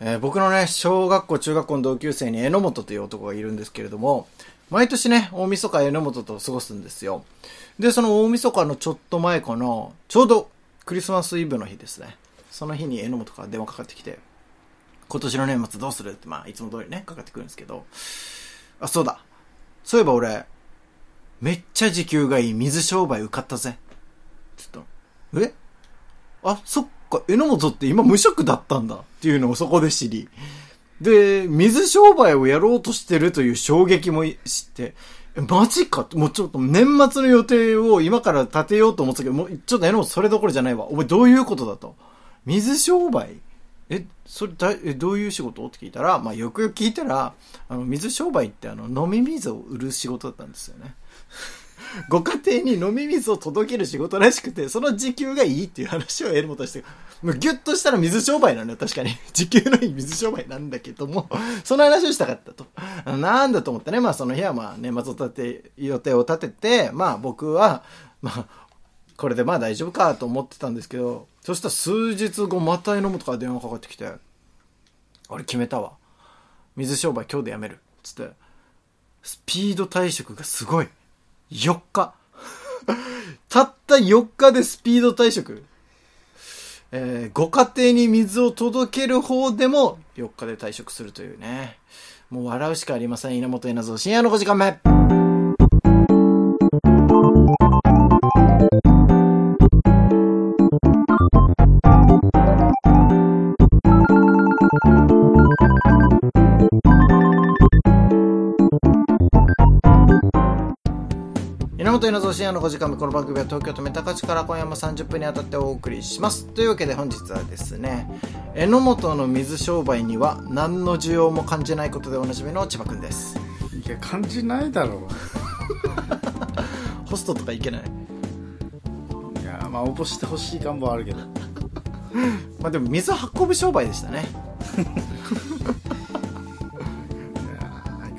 えー僕のね、小学校、中学校の同級生に榎本という男がいるんですけれども、毎年ね、大晦日榎本と過ごすんですよ。で、その大晦日のちょっと前かな、ちょうどクリスマスイブの日ですね。その日に榎本から電話かかってきて、今年の年末どうするって、まあ、いつも通りね、かかってくるんですけど、あ、そうだ。そういえば俺、めっちゃ時給がいい水商売受かったぜ。ちょっと、え？あ、そっか、榎本って今無職だったんだっていうのをそこで知り。で、水商売をやろうとしてるという衝撃も知って、えマジか？もうちょっと年末の予定を今から立てようと思ったけど、もうちょっと榎本それどころじゃないわ。お前どういうことだと？水商売？え、それだ、え、どういう仕事？って聞いたら、まあよくよく聞いたら、あの、水商売ってあの、飲み水を売る仕事だったんですよね。ご家庭に飲み水を届ける仕事らしくて、その時給がいいっていう話を得るもとして、もうギュッとしたら水商売なのよ、確かに。時給のいい水商売なんだけども、その話をしたかったと。あのなんだと思ってね、まあその日はまあ年末を立て、予定を立てて、まあ僕は、まあ、これでまあ大丈夫かと思ってたんですけど、そしたら数日後また榎本か電話かかってきて、俺決めたわ。水商売今日でやめる。つって、スピード退職がすごい。4日。たった4日でスピード退職？えーご家庭に水を届ける方でも4日で退職するというね。もう笑うしかありません。稲本稲造深夜の5時間目。本稲造深夜の5時間目この番組は東京都三鷹市から今夜も30分にあたってお送りします。というわけで本日はですね榎本の水商売には何の需要も感じないことでおなじみの千葉くんです。いや感じないだろ ホストとかいけない？ういやまあ応募してほしい願望はあるけど。まあでも水運ぶ商売でしたね。いや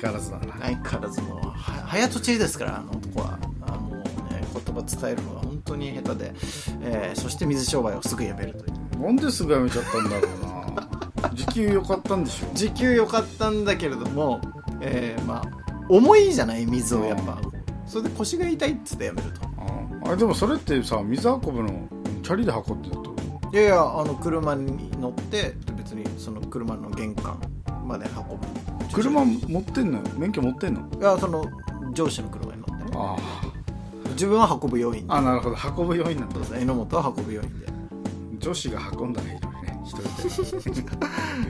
相変わらずだな。相変わらずもうは早とちりですからあの葉伝えるのが本当に下手で、えーそして水商売をすぐやめるという。なんですぐやめちゃったんだろうな。時給良かったんでしょ時給良かったんだけれども、えーまあ重いじゃない水をやっぱ。それで腰が痛いっつってやめると。ああでもそれってさ水運ぶのチャリで運んでるってこいやいやあの車に乗って別にその車の玄関まで運ぶ。と車持ってんの？免許持ってんの？いやその上司の車に乗ってね。あ自分は運ぶ要員で。ああなるほど。運ぶ要員なんだ。榎本は運ぶ要員で。女子が運んだらいいのにね一人で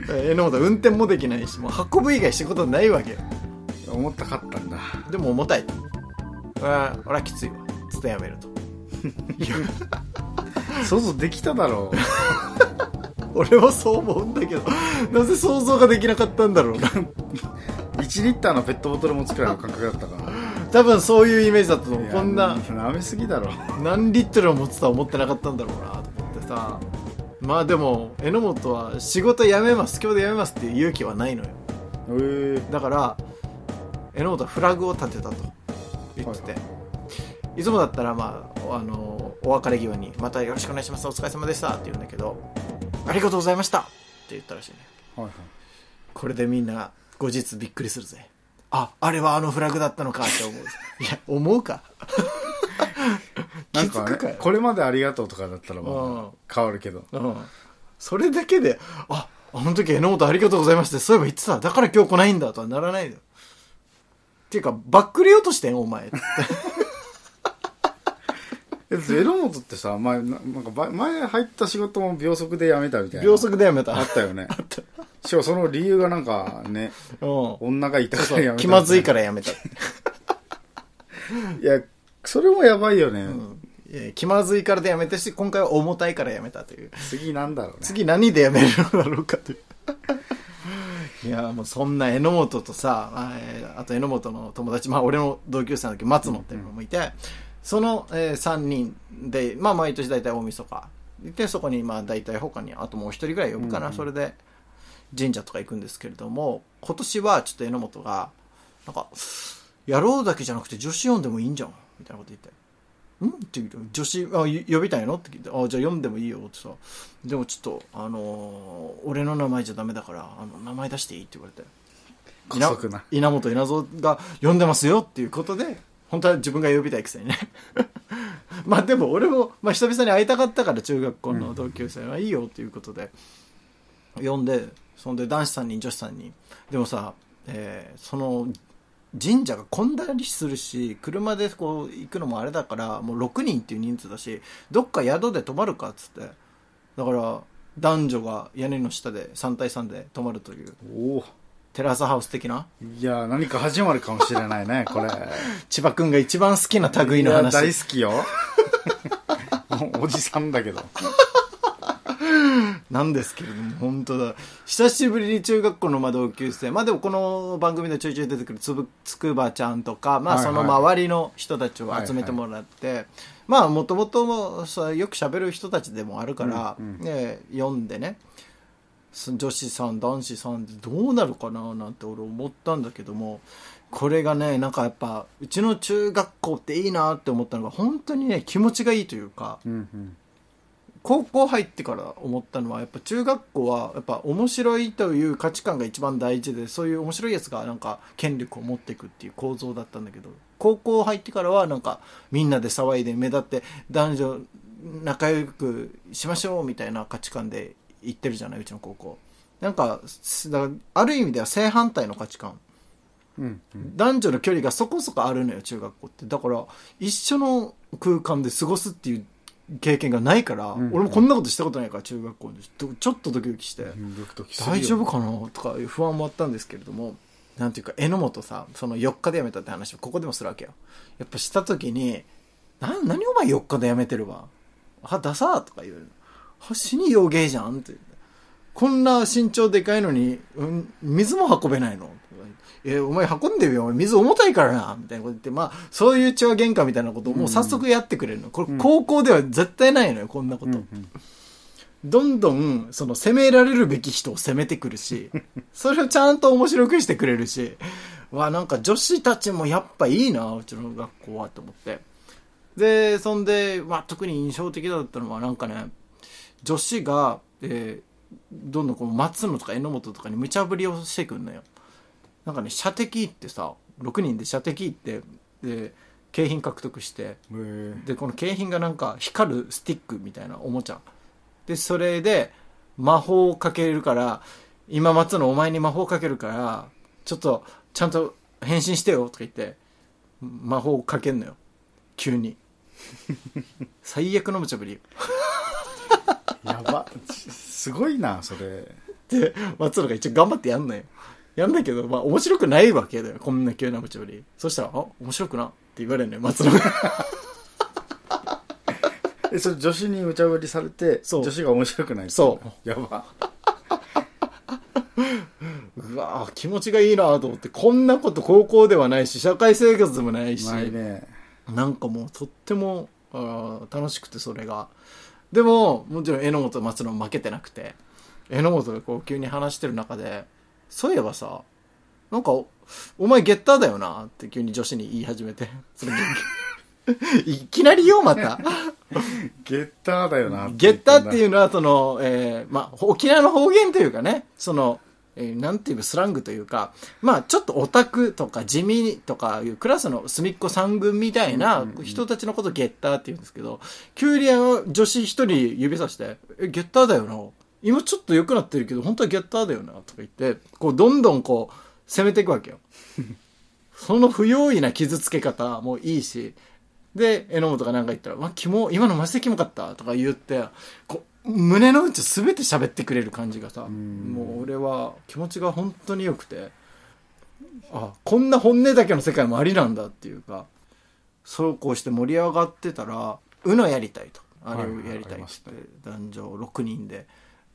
えー榎本は運転もできないしもう運ぶ以外仕事ないわけよ。思ったかったんだ。でも重たい。と俺は俺はきついわ。つってやめると。想像できただろ 俺はそう思うんだけどなぜ想像ができなかったんだろう。なう1リッターのペットボトル持つくらいの感覚だったから多分そういうイメージだったと思う。こんな舐めすぎだろ。何リットルを持ってた思ってなかったんだろうなと思ってさ。まあでも榎本は仕事辞めます今日で辞めますっていう勇気はないのよ。ええ。だから榎本はフラグを立てたと。言ってて、いつもだったらまああのお別れ際に「またよろしくお願いしますお疲れ様でした」って言うんだけど「ありがとうございました」って言ったらしいね。はいはい。これでみんな後日びっくりするぜああれはあのフラグだったのかって思う。いや思うか。なんかねこれまでありがとうとかだったらまうん。あ変わるけど。うん。それだけでああの時榎本ありがとうございましたそういえば言ってた。だから今日来ないんだとはならないのよ。っていうかバックレようとしてんお前。っ てえ榎本ってさ前ななんかば前入った仕事も秒速で辞めたみたいな。秒速でやめた。あったよねしかもその理由がなんかねうん。女がいたから辞めた気まずいからやめた、いやそれもやばいよね、うん。いや気まずいからでやめたし今回は重たいからやめたという。次なんだろうね。次何でやめるのだろうかという。いやもうそんな榎本とさあえーあと榎本の友達まあ俺の同級生の時松野っていうのもいて、その、え3人でまあ毎年大体大晦日。でそこにまあ大体他にあともう一人ぐらい呼ぶかな、それで神社とか行くんですけれども今年はちょっと榎本がなんかやろうだけじゃなくて女子呼んでもいいんじゃんみたいなこと言って。ん？って言うと女子あい呼びたいの？って聞いてあじゃあ読んでもいいよってさでもちょっとあのー俺の名前じゃダメだからあの名前出していいって言われて。な。稲本稲造が呼んでますよっていうことで本当は自分が呼びたいくせにね。まあでも俺も、まあ、久々に会いたかったから中学校の同級生はいいよっていうことで呼んでそんで男子3人女子3人でもさ、えーその神社が混んだりするし車でこう行くのもあれだからもう6人っていう人数だしどっか宿で泊まるかっつって。だから男女が屋根の下で3対3で泊まるという。おお。テラスハウス的な。いや何か始まるかもしれないねこれ。千葉くんが一番好きな類の話。大好きよ。おじさんだけど なんですけれども本当だ。久しぶりに中学校のまあ同級生。まあでもこの番組でちょいちょい出てくるつぶつくばちゃんとかまあはいはい。その周りの人たちを集めてもらって、まあもともとさよく喋る人たちでもあるから、うんうん。ね、読んでねす女子さん男子さんってどうなるかななんて俺思ったんだけどもこれがねなんかやっぱうちの中学校っていいなって思ったのが本当にね気持ちがいいというかうんうん高校入ってから思ったのはやっぱ中学校はやっぱ面白いという価値観が一番大事でそういう面白いやつがなんか権力を持っていくっていう構造だったんだけど高校入ってからはなんかみんなで騒いで目立って男女仲良くしましょうみたいな価値観で言ってるじゃないうちの高校。なんかすだからある意味では正反対の価値観。うんうん。男女の距離がそこそこあるのよ中学校って。だから一緒の空間で過ごすっていう経験がないから、ん。俺もこんなことしたことないから中学校で。ちょっとドキドキして、大丈夫かなとか不安もあったんですけれどもなんていうか榎本さその4日で辞めたって話をここでもするわけよ。やっぱした時に「な何お前4日で辞めてるわ」「あダサー」とか言う。の「死に洋芸じゃん」って。こんな身長でかいのに、うん、水も運べないのえ、お前運んでるよ。水重たいからな。みたいなこと言って、まあ、そういう血は喧嘩みたいなことをもう早速やってくれるの。これ、高校では絶対ないのよ、こんなこと。どんどん、その、責められるべき人を責めてくるし、それをちゃんと面白くしてくれるし、わ、なんか女子たちもやっぱいいな、うちの学校は、と思って。で、そんで、まあ、特に印象的だったのは、なんかね、女子が、えーどんどんこう、松野とか榎本とかに無茶ぶりをしてくんのよ。なんかね、射的ってさ、6人で射的って、で、景品獲得して、でこの景品がなんか光るスティックみたいなおもちゃ。でそれで魔法をかけるから今松のお前に魔法をかけるからちょっとちゃんと変身してよとか言って魔法をかけんのよ。急に。最悪の無茶ぶりやば。すごいなそれ。で松野が一応頑張ってやんのよやんだけどまあ面白くないわけだよ。こんな急な無茶ぶり。そしたら「あ面白くな」って言われるのよ。松野が。えそれ女子に無茶ぶりされてそう。女子が面白くないそう。やば。うわぁ気持ちがいいなと思って。こんなこと高校ではないし社会生活でもないし。ないね。なんかもうとってもあー楽しくてそれが。でももちろん榎本松野負けてなくて。榎本がこう急に話してる中でそういえばさなんかおお前ゲッターだよなって急に女子に言い始めて。それ いきなりよまた。ゲッターだよなゲッターっていううのは、その、えーまあ、沖縄の方言というかね、その、えーなんていうかスラングというか、まあ、ちょっとオタクとか地味とかいうクラスの隅っこ三軍みたいな人たちのことをゲッターって言うんですけど、急にあの女子一人指さして、え、ゲッターだよな。今ちょっと良くなってるけど、本当はゲッターだよな。とか言って、こう、どんどんこう、攻めていくわけよ。その不用意な傷つけ方もいいし、で、榎本が何か言ったら、まあ、キモ、今のマジでキモかったとか言って、こう、胸の内すべて喋ってくれる感じがさ、んもう俺は気持ちが本当に良くて、あ、こんな本音だけの世界もありなんだっていうか、そうこうして盛り上がってたら、うのやりたいと。あれをやりたいって、男女6人で、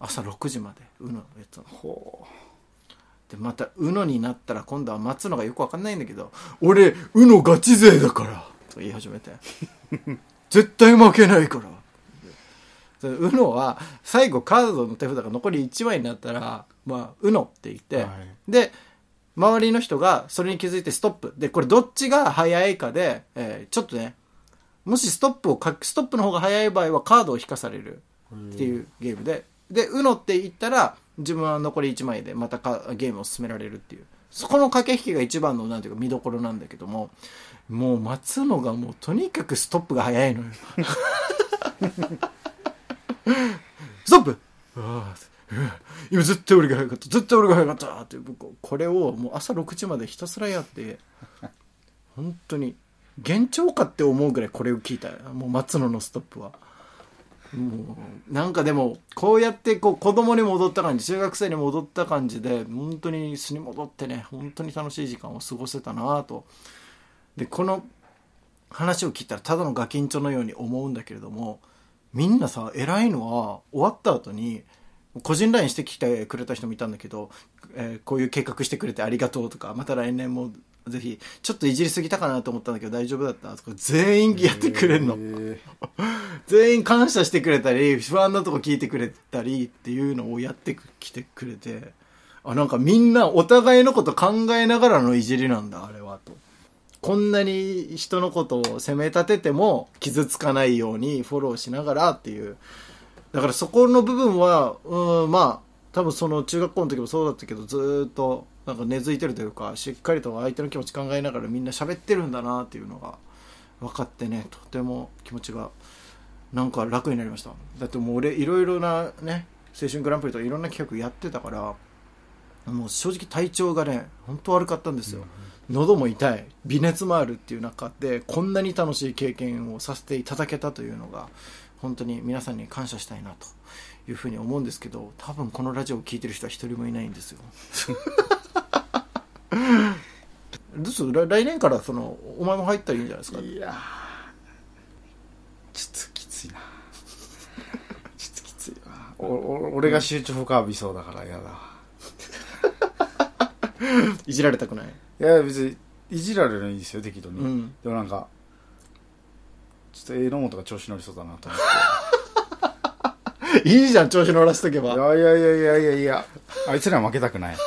朝6時まで、うのやってたの。ほでまた UNO になったら今度は待つのがよくわかんないんだけど俺 UNO ガチ勢だからと言い始めて。絶対負けないから。で UNO は最後カードの手札が残り1枚になったらまあ UNO って言って、はい。で周りの人がそれに気づいてストップ。でこれどっちが早いかで、えーちょっとねもしストップを書く、ストップの方が早い場合はカードを引かされるっていうゲームで、で、うのって言ったら、自分は残り1枚でまたかゲームを進められるっていう。そこの駆け引きが一番の、なんていうか見どころなんだけども、もう待つのがもうとにかくストップが早いのよ。ストップ今絶対俺が早かった絶対俺が早かったって僕これをもう朝6時までひたすらやって本当に幻聴かって思うぐらいこれを聞いたもう松野のストップはもうなんかでもこうやってこう子供に戻った感じ中学生に戻った感じで本当に素に戻ってね本当に楽しい時間を過ごせたなと。でこの話を聞いたらただのガキンチョのように思うんだけれどもみんなさ偉いのは終わった後に個人 LINE してきてくれた人もいたんだけど、えーこういう計画してくれてありがとうとかまた来年もぜひちょっといじりすぎたかなと思ったんだけど大丈夫だった？とか全員やってくれるの、え 全員感謝してくれたり不安なとこ聞いてくれたりっていうのをやってきてくれてあなんかみんなお互いのこと考えながらのいじりなんだあれはと。こんなに人のことを責め立てても傷つかないようにフォローしながらっていうだからそこの部分はうんまあ多分その中学校の時もそうだったけどずーっとなんか根付いてるというかしっかりと相手の気持ち考えながらみんな喋ってるんだなっていうのが分かってねとても気持ちがなんか楽になりました。だってもう俺いろいろなね青春グランプリとかいろんな企画やってたからもう正直体調がね本当悪かったんですよ、喉も痛い微熱もあるっていう中でこんなに楽しい経験をさせていただけたというのが本当に皆さんに感謝したいなというふうに思うんですけど多分このラジオを聴いてる人は一人もいないんですよ。どうする？来来年からそのお前も入ったらいいんじゃないですか？いやーちょっときついな。ちょっときついわ。おお俺が集中深浴びそうだから嫌だ。わ いじられたくない？いや別にいじられるのいいですよ適度に、うん。でもなんかちょっと榎本が調子乗りそうだなと思っいいじゃん調子乗らせとけていば。やいやいやいやいやいや。あいつらは負けたくない。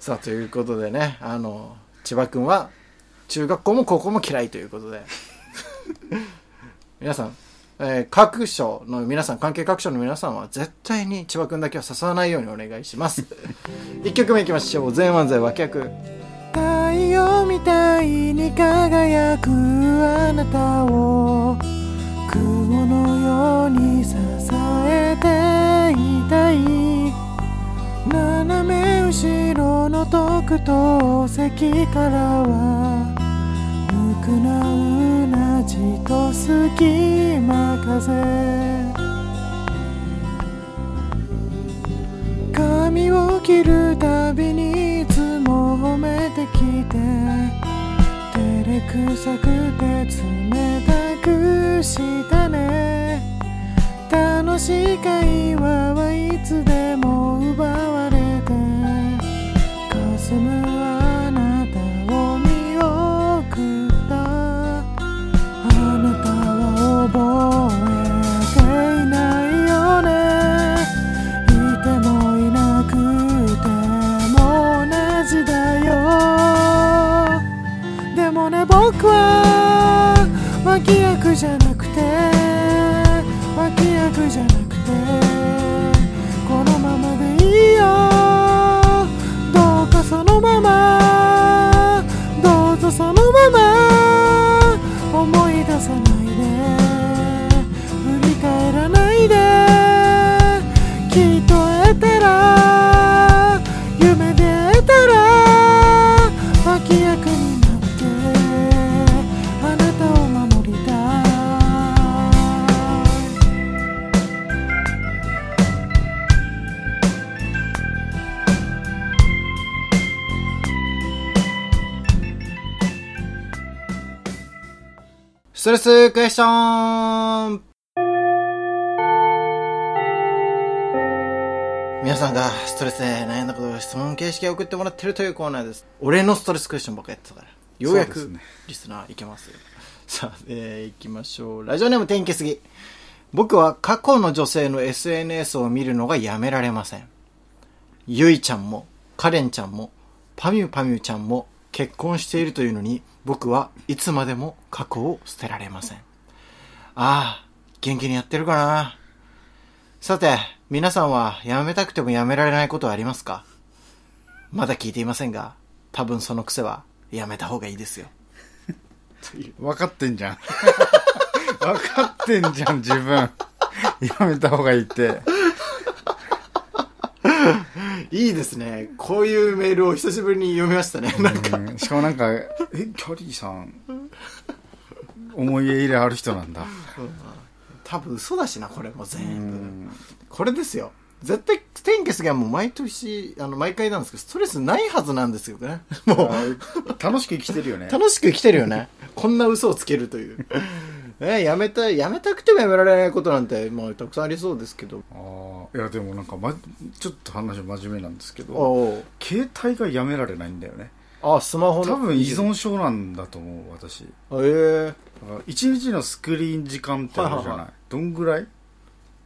さあということでねあの千葉君は中学校も高校も嫌いということで。皆さん、えー各所の皆さん関係各所の皆さんは絶対に千葉君だけは誘わないようにお願いします。1曲目いきましょう。全漫才脇役太陽みたいに輝くあなたを雲のように支えていたい。斜め後ろの特等席からは無垢なうなじと隙間風髪を切るたびにめてきて。照れくさくて冷たくしたね。楽しい会話はいつでも脇ストレスクエスチョン皆さんがストレスで悩んだことを質問形式で送ってもらってるというコーナーです。俺のストレスクエスチョンばっかやってたから。ようやくリスナーいけますよ。さあ、えー、行きましょう。ラジオネーム天気すぎ。僕は過去の女性の SNS を見るのがやめられません。ゆいちゃんも、カレンちゃんも、パミュパミュちゃんも、結婚しているというのに僕はいつまでも過去を捨てられません。ああ、元気にやってるかな。さて、皆さんはやめたくてもやめられないことはありますか？まだ聞いていませんが、多分その癖はやめた方がいいですよ。分かってんじゃん。分かってんじゃん、自分。やめた方がいいって。いいですね。こういうメールを久しぶりに読みましたね。なんか、うんしかもなんか、え、キャリーさん、思い入れある人なんだ。多分嘘だしな、これもう全部。ん。これですよ。絶対、天気すがもう毎年、あの、毎回なんですけど、ストレスないはずなんですよね。もう、楽しく生きてるよね。楽しく生きてるよね。こんな嘘をつけるという。え、やめたい、やめたくてもやめられないことなんて、まあ、たくさんありそうですけど。ああ、いやでもなんか、ま、ちょっと話真面目なんですけど、携帯がやめられないんだよね。あ、スマホの。多分依存症なんだと思う、私。ええだから一日のスクリーン時間ってあるじゃない。はいはいはどんぐらい？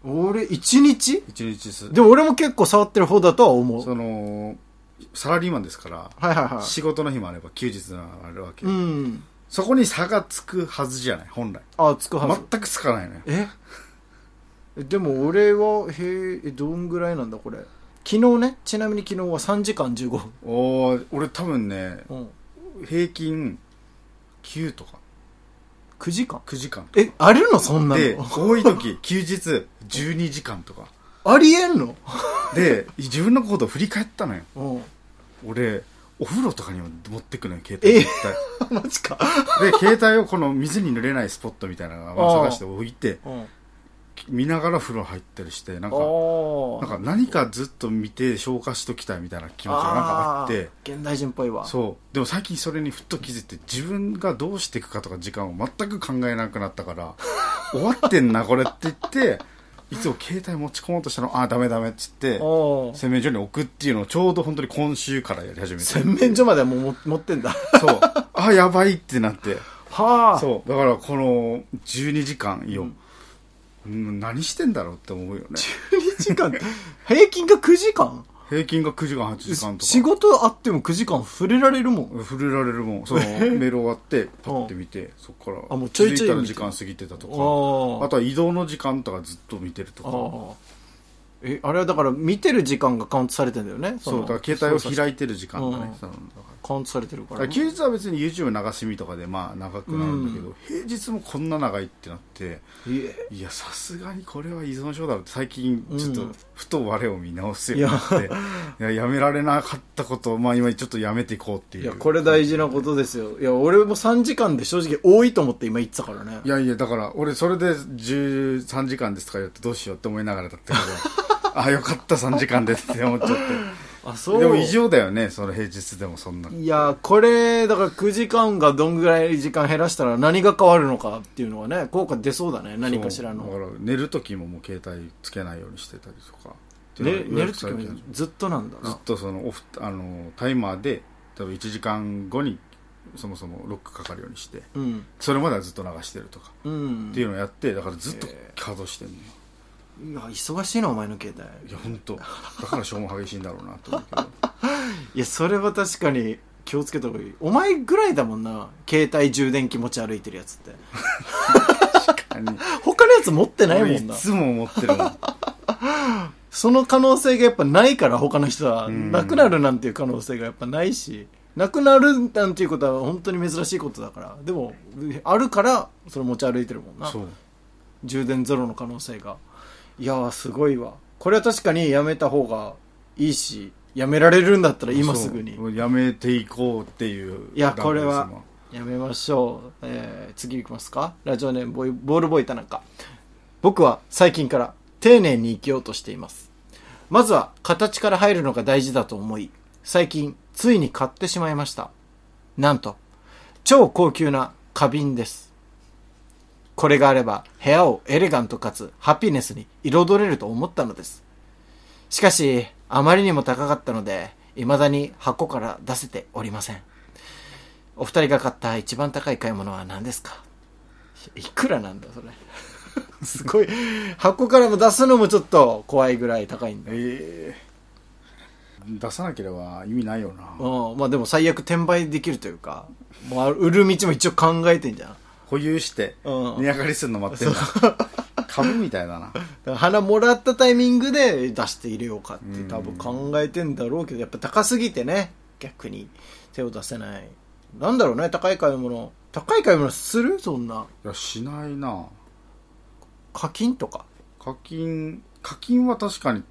俺、一日？一日す。でも俺も結構触ってる方だとは思う。その、サラリーマンですから、はいはいはい。仕事の日もあれば休日があるわけ、うん。そこに差がつくはずじゃない本来。あ、つくはず。全くつかないのよ。え？でも俺は、へえ、どんぐらいなんだこれ。昨日ね、ちなみに昨日は3時間15分。おー俺多分ねうん。平均9とか。9時間？9時間え、あるの？そんなでの多い時 休日12時間とか。ありえんの？で自分のことを振り返ったのよ。うん。俺お風呂とかにも持ってくのよ携帯。マジか。で携帯をこの水に濡れないスポットみたいなのを探して置いてうん。見ながら風呂入ったりしてなんかあなんか何かずっと見て消化しときたいみたいな気持ちがなんかあって。現代人っぽいわ。そう。でも最近それにふっと気づいて自分がどうしていくかとか時間を全く考えなくなったから 終わってんなこれって言っていつも携帯持ち込もうとしたの。ああダメダメっつって洗面所に置くっていうのをちょうど本当に今週からやり始めて。洗面所まではもうも持ってんだ。そう。ああやばいってなって。はあ。そう。だからこの12時間よ、うん。何してんだろうって思うよね。12時間、平均が9時間？平均が9時間8時間とか。仕事あっても9時間触れられるもん。触れられるもん。その メール終わってパッて見てそこからあもうちょいちょい時間過ぎてたとあかあとは移動の時間とかずっと見てるとあか。あ。え、あれはだから見てる時間がカウントされてんだよね。そうだから携帯を開いてる時間だかカウントされてるからら。休日は別に YouTube 流し見とかでまあ長くなるんだけど、平日もこんな長いってなっていえいやさすがにこれは依存症だろって最近ちょっとうんふと我を見直すようになって、いややめられなかったことをまあ今ちょっとやめていこうっていういや、これ大事なことですよ。いや、俺も3時間で正直多いと思って今言ってたからねい。やいやだから俺それで13時間ですとか言ってどうしようって思いながらだったけど あよかった3時間でって思っちゃってあ、そう。でも異常だよねその平日でもそんないや、これ、だから9時間がどんぐらい時間減らしたら何が変わるのかっていうのはね、効果出そうだね。何かしらの。だから寝る時ももう携帯つけないようにしてたりとかね、寝るときときもずっとなんだな。ずっとそのオフあのタイマーで多分1時間後にそもそもロックかかるようにしてうん。それまではずっと流してるとかうん。っていうのをやってだからずっと稼働してんのよいや、忙しいな、お前の携帯。いや本当だから消耗激しいんだろうなと思うけど いや、それは確かに気をつけた方がいい。お前ぐらいだもんな。携帯充電器持ち歩いてるやつって。他のやつ持ってないもんな。いつも思ってるもん その可能性がやっぱないから他の人は、うんなくなるなんていう可能性がやっぱないし、なくなるなんていうことは本当に珍しいことだから。でも、あるから、それ持ち歩いてるもんな。そう充電ゼロの可能性が。いやー、すごいわ。これは確かにやめた方がいいし、やめられるんだったら今すぐにそ。うやめていこうっていういやこれはやめましょう。えー、次行きますか？ラジオネームボーイボールボーイ田中。僕は最近から丁寧に生きようとしています。まずは形から入るのが大事だと思い、最近ついに買ってしまいました。なんと、超高級な花瓶です。これがあれば部屋をエレガントかつハピネスに彩れると思ったのです。しかし、あまりにも高かったので、未だに箱から出せておりません。お二人が買った一番高い買い物は何ですか？いくらなんだそれ？すごい。箱からも出すのもちょっと怖いぐらい高いんだ。え出さなければ意味ないよなうん。まあでも最悪転売できるというか、もう売る道も一応考えてんじゃん。保有してうん。値上がりするの待ってんだ株みたいだな。花もらったタイミングで出して入れようかって多分考えてんだろうけど、やっぱ高すぎてね、逆に。手を出せない。なんだろうね、高い買い物。高い買い物する？そんな。いやしないな。課金とか？課金課金は確かに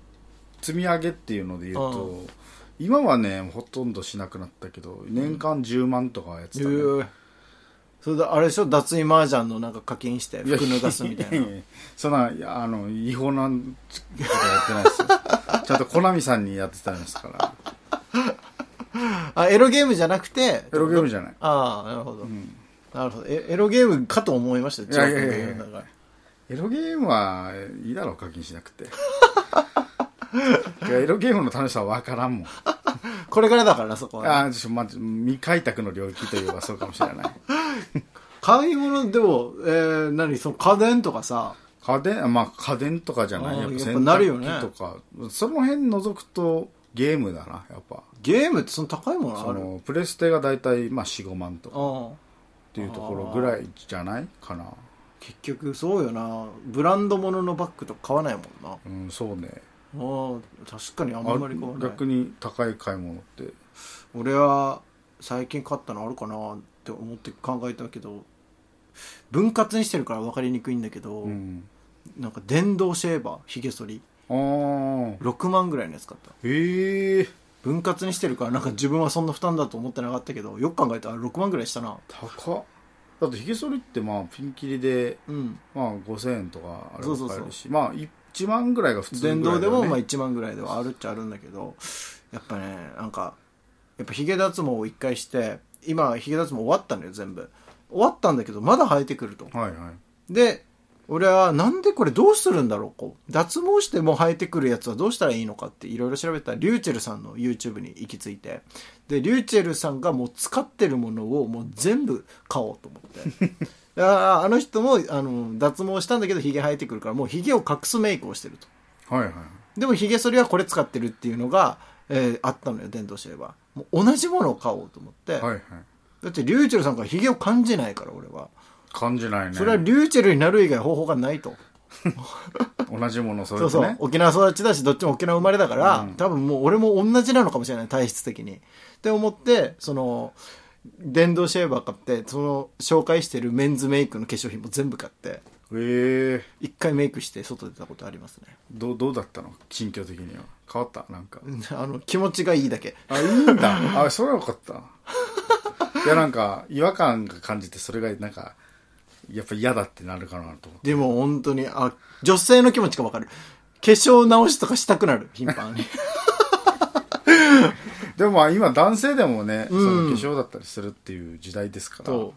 積み上げっていうので言うと今はねほとんどしなくなったけど年間10万とかやってたね、えそれであれでしょ？脱衣麻雀のなんか課金して服脱がすみたいな。そんなあの違法なことやってないですよ ちゃんとコナミさんにやってたんですからあ、エロゲームじゃなくて、エロゲームじゃないああ、なるほど。んなるほど。えエロゲームかと思いましたよ。いやいやいやいやエロゲームはいいだろう課金しなくて エロゲームの楽しさは分からんもんこれからだからな、そこはね、ああちょま未開拓の領域といえばそうかもしれない。買い物でも、えー、何その家電とかさ、家電？まあ家電とかじゃない。やっぱやっぱ洗なるよね。濯機とか、その辺除くとゲームだなやっぱ。ゲームってその高いものあそるのプレステが大体まあ45万とか。うん。っていうところぐらいじゃないかな。結局そうよな。ブランド物のバッグとか買わないもんな。うんそうねああ、確かにあんあまり買わない。逆に高い買い物って。俺は最近買ったのあるかなって思って考えたけど、分割にしてるから分かりにくいんだけど、うん。なんか電動シェーバー、ヒゲ剃り。ああ6万ぐらいのやつ買った。へえ分割にしてるからなんか自分はそんな負担だと思ってなかったけどよく考えたら6万ぐらいしたな。高っ。だってひげ剃りってまあピンキリでうん。まあ5000円とかあればそうそうそう。買えるしまあ1万ぐらいが普通電動でもまあ1万ぐらいではあるっちゃあるんだけどやっぱねなんかやっぱヒゲ脱毛を1回して今ヒゲ脱毛終わったのよ全部。終わったんだけどまだ生えてくると。はいはい。で俺はなんでこれどうするんだろうこう。脱毛しても生えてくるやつはどうしたらいいのかっていろいろ調べた。らリューチェルさんの YouTube に行き着いて。でリューチェルさんがもう使ってるものをもう全部買おうと思って。だからあの人もあの脱毛したんだけどヒゲ生えてくるからもうヒゲを隠すメイクをしてると。はいはい。でもヒゲ剃りはこれ使ってるっていうのが、えーあったのよ電動シェーバー。もう同じものを買おうと思って、はいはい。だってリューチェルさんからヒゲを感じないから俺は感じないね。それはリューチェルになる以外方法がないと。同じものをそそうそう、れとね沖縄育ちだしどっちも沖縄生まれだから、うん。多分もう俺も同じなのかもしれない体質的に。って思ってその電動シェーバー買ってその紹介してるメンズメイクの化粧品も全部買ってええ。一回メイクして外出たことありますね。どうどうだったの？心境的には。変わった？なんか。あの気持ちがいいだけ。あいいんだ。あそれはよかった。いやなんか違和感が感じてそれがなんかやっぱ嫌だってなるかなと思って。でも本当にあ女性の気持ちがわかる。化粧直しとかしたくなる。頻繁に。でもまあ今男性でもね、うん。その化粧だったりするっていう時代ですから。と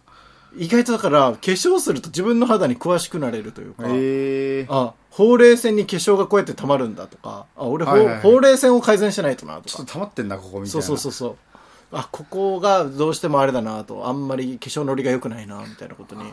意外とだから化粧すると自分の肌に詳しくなれるというか、へえあほうれい線に化粧がこうやって溜まるんだとかあ俺ほほうれい線を改善しないとなとか。ちょっと溜まってんなここみたいそうなそうそうそう。あここがどうしてもあれだなと。あんまり化粧のりが良くないなみたいなことに、はい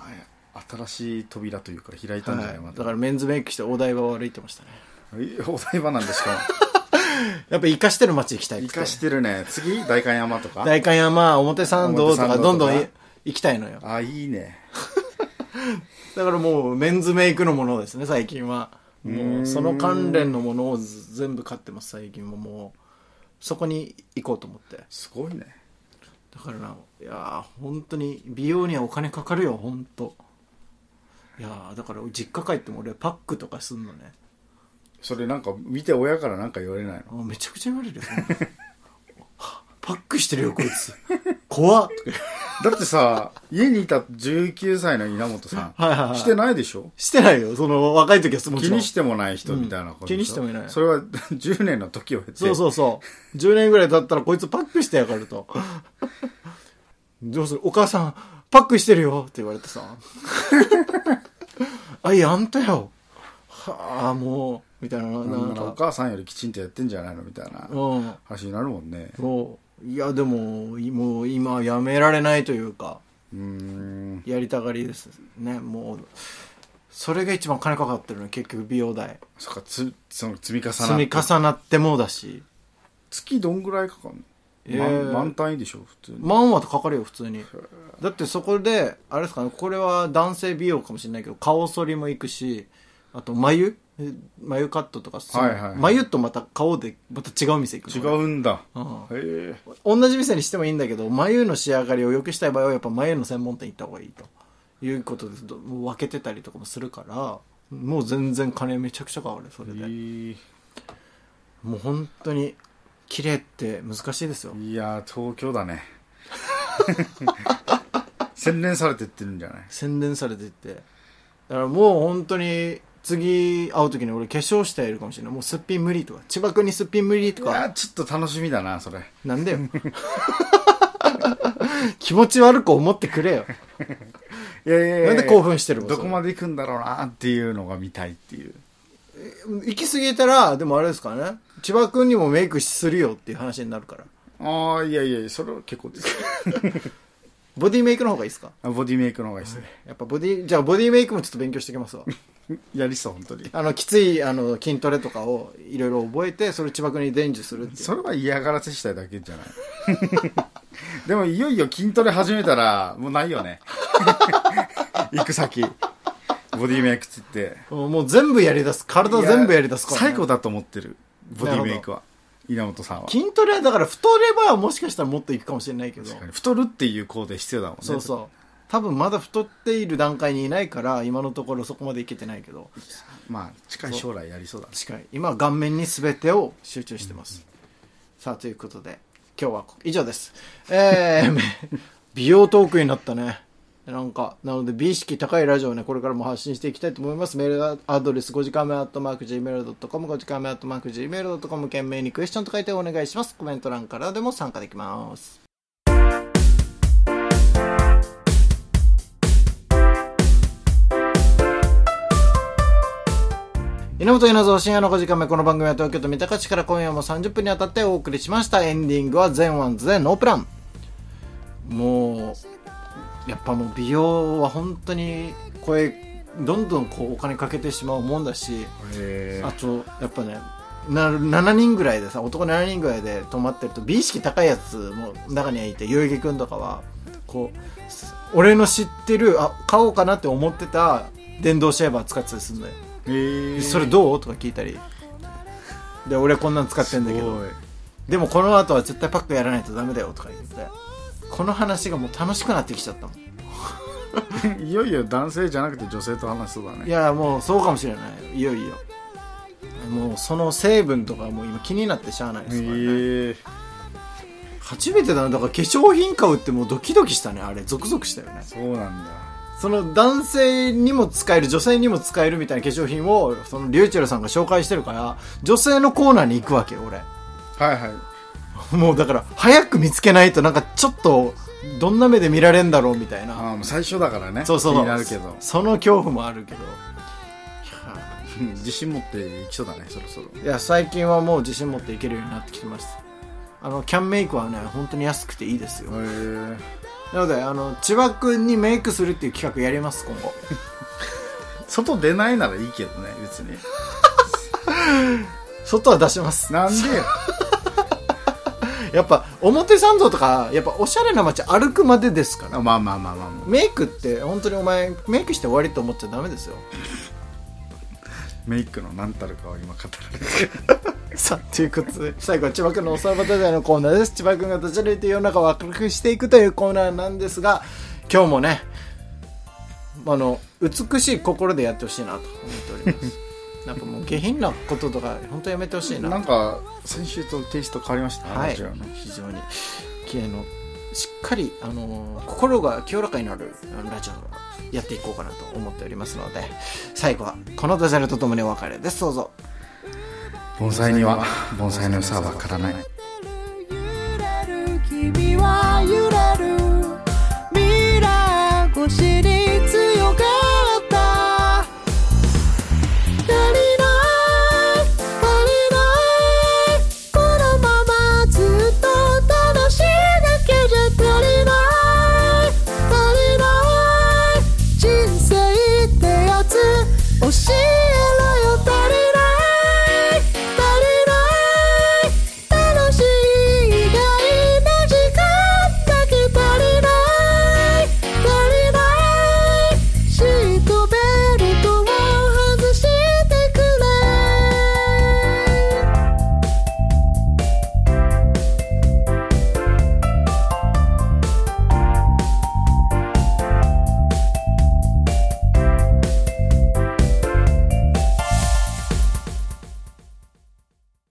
新しい扉というか開いたんじゃない、はいまただからメンズメイクしてお台場を歩いてましたね。えお台場なんでしか？も やっぱ生かしてる街行きたいって生かしてるね。次？代官山とか？代官山表参道とか表参道とか？どんどんい行きたいのよ。あいいね。だからもうメンズメイクのものですね最近は。もうその関連のものをず全部買ってます最近ももう。そこに行こうと思って。すごいね。だからないやー本当に美容にはお金かかるよ本当いやーだから実家帰っても俺パックとかすんのね。それなんか見て親からなんか言われないの？あめちゃくちゃ言われるよ。パックしてるよこいつ。怖っ。だってさ家にいた19歳の稲本さん はいはいはい。してないでしょ？してないよ。その若い時はもちろん。気にしてもない人みたいなことうん気にしてもいない。それは10年の時を経て。そうそうそう。10年ぐらい経ったらこいつパックしてやがると。どうする？お母さん、パックしてるよ。って言われてさ。あ、いや、あんたよ。はあ、もう、みたいな、ななんんかおか。母さんよりきちんとやってんじゃないのみたいなうん。話になるもんねそう。いや、でも、いもう今やめられないというか、うーんやりたがりですね。もう、それが一番金かかってるの、結局美容代。そっかつその積み重な積み重なってもだし。月どんぐらいかかんの、えー満満単位でしょ普通に、万はかかるよ普通に。だってそこであれですかねこれは男性美容かもしれないけど顔剃りも行くしあと眉？え眉カットとかはいはい眉とまた顔でまた違う店行く違のうんだ。うん。へえ。同じ店にしてもいいんだけど眉の仕上がりを良くしたい場合はやっぱ眉の専門店行った方がいいと。いうことでどもう分けてたりとかもするからもう全然金めちゃくちゃかかるそれで、い。もう本当に綺麗って難しいですよ。やー東京だね。洗練されてってるんじゃない？洗練されていって。だからもう本当に次会う時に俺化粧しているかもしれない。もうすっぴん無理とか。千葉君にすっぴん無理といやかーちょっと楽しみだなそれ。なんでよ。気持ち悪く思ってくれよ。いやいやいやなんで興奮してるの？どこまで行くんだろうなっていうのが見たいっていう。行き過ぎたらでもあれですからね千葉君にもメイクするよっていう話になるから。ああいやいやそれは結構です ボディメイクの方がいいですか？あボディメイクの方がいいですね。やっぱボディじゃあボディメイクもちょっと勉強してきますわ。やりそう本当に。あのきついあの筋トレとかをいろいろ覚えてそれを千葉君に伝授するっていう。それは嫌がらせしたいだけじゃない。でもいよいよ筋トレ始めたらもうないよね。行く先。ボディメイクっつって。もう全部やり出す。体全部やり出すから、ね、最高だと思ってるボディメイクは。稲本さんは。筋トレはだから太ればもしかしたらもっといくかもしれないけど。確かに太るっていう工程必要だもんね。そうそう。多分まだ太っている段階にいないから今のところそこまでいけてないけど。まあ近い将来やりそうだね。近い。今は顔面に全てを集中してます、さあということで今日は以上です。えー、美容トークになったねなんか、なので、美意識高いラジオをね、これからも発信していきたいと思います。メールアドレス、5時間目アットマーク Gmail.com、5時間目アットマーク Gmail.com、懸命にクエスチョンと書いてお願いします。コメント欄からでも参加できます。稲本稲造深夜の5時間目この番組は東京都三鷹市から今夜も30分にわたってお送りしましたエンディングは全ワンズでノープランもうやっぱもう美容は本当にこれどんどんこうお金かけてしまうもんだしへあとやっぱねな7人ぐらいでさ男7人ぐらいで泊まってると美意識高いやつも中にはいて代々木君とかはこう俺の知ってるあ買おうかなって思ってた電動シェーバー使ってたりするんだよ。それどう？とか聞いたり。で俺こんなん使ってんだけど。でもこの後は絶対パックやらないとダメだよとか言ってこの話がもう楽しくなってきちゃったもん。いよいよ男性じゃなくて女性と話しそうだね。いやもうそうかもしれないいよいよ。もうその成分とかもう今気になってしゃあないですからね。へえ。初めてだな。だから化粧品買うってもうドキドキしたね。あれゾクゾクしたよね。そうなんだ。その男性にも使える女性にも使えるみたいな化粧品をそのリューチェルさんが紹介してるから女性のコーナーに行くわけよ俺。はいはいもうだから早く見つけないとなんかちょっとどんな目で見られんだろうみたいな。ああもう最初だからね。そうそう。気になるけど。その恐怖もあるけど。うん自信持っていきそうだねそろそろ。いや最近はもう自信持っていけるようになってきてます。あのキャンメイクはね本当に安くていいですよ。へえなのであの千葉君にメイクするっていう企画やります今後。外出ないならいいけどね別に。外は出します。なんでよやっぱ表参道とかやっぱおしゃれな街歩くまでですから。あまあまあまあまあまあ。メイクって本当にお前メイクして終わりと思っちゃダメですよ。メイクの何たるかは今語られて。さあということで最後は千葉君のおさらば太宰のコーナーです。千葉君が立ち歩いて世の中を明るくしていくというコーナーなんですが今日もねあの美しい心でやってほしいなと思っておりますやっぱもう下品なこととか本当やめてほしいな。なんか先週とテイスト変わりました？はい。ラジオの。非常に。きれいのしっかり、あのー心が清らかになるあのラジオをやっていこうかなと思っておりますので最後はこのダジャレとともにお別れです。どうぞ。盆栽には盆栽の良さはわからない